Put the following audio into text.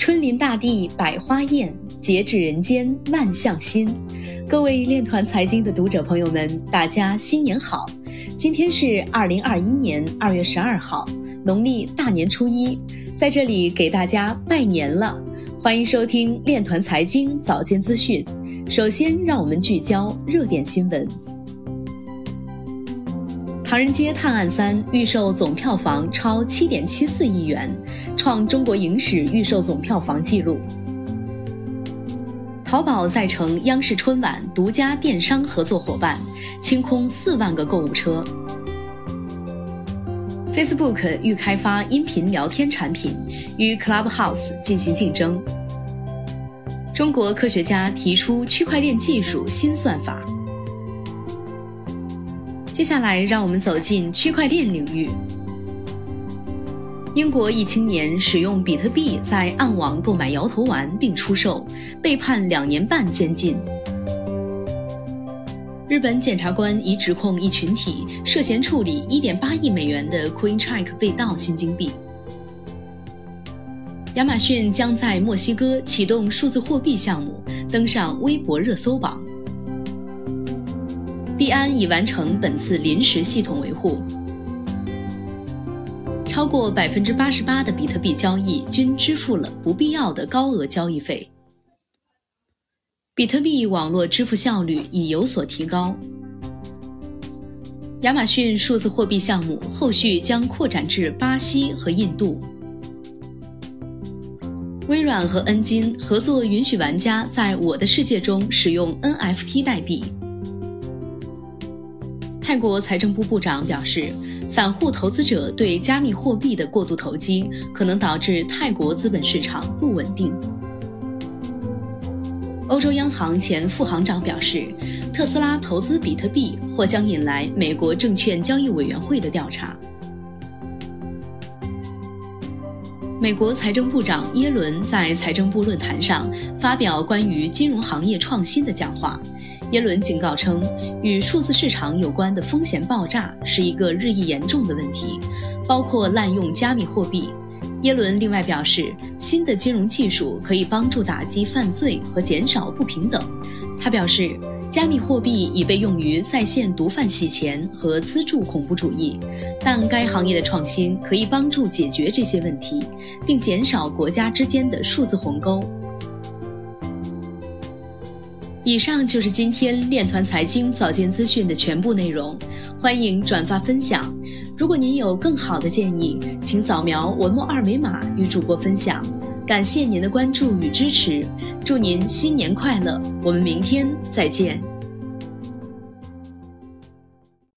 春临大地百花艳，节至人间万象新。各位链团财经的读者朋友们，大家新年好！今天是二零二一年二月十二号，农历大年初一，在这里给大家拜年了。欢迎收听链团财经早间资讯。首先，让我们聚焦热点新闻。《唐人街探案三》预售总票房超七点七四亿元，创中国影史预售总票房纪录。淘宝再成央视春晚独家电商合作伙伴，清空四万个购物车。Facebook 欲开发音频聊天产品，与 Clubhouse 进行竞争。中国科学家提出区块链技术新算法。接下来，让我们走进区块链领域。英国一青年使用比特币在暗网购买摇头丸并出售，被判两年半监禁。日本检察官已指控一群体涉嫌处理1.8亿美元的 Coincheck 被盗新金币。亚马逊将在墨西哥启动数字货币项目，登上微博热搜榜。币安已完成本次临时系统维护，超过百分之八十八的比特币交易均支付了不必要的高额交易费。比特币网络支付效率已有所提高。亚马逊数字货币项目后续将扩展至巴西和印度。微软和恩金合作，允许玩家在我的世界中使用 NFT 代币。泰国财政部部长表示，散户投资者对加密货币的过度投机可能导致泰国资本市场不稳定。欧洲央行前副行长表示，特斯拉投资比特币或将引来美国证券交易委员会的调查。美国财政部长耶伦在财政部论坛上发表关于金融行业创新的讲话。耶伦警告称，与数字市场有关的风险爆炸是一个日益严重的问题，包括滥用加密货币。耶伦另外表示，新的金融技术可以帮助打击犯罪和减少不平等。他表示，加密货币已被用于在线毒贩洗钱和资助恐怖主义，但该行业的创新可以帮助解决这些问题，并减少国家之间的数字鸿沟。以上就是今天链团财经早间资讯的全部内容，欢迎转发分享。如果您有更好的建议，请扫描文末二维码与主播分享。感谢您的关注与支持，祝您新年快乐！我们明天再见。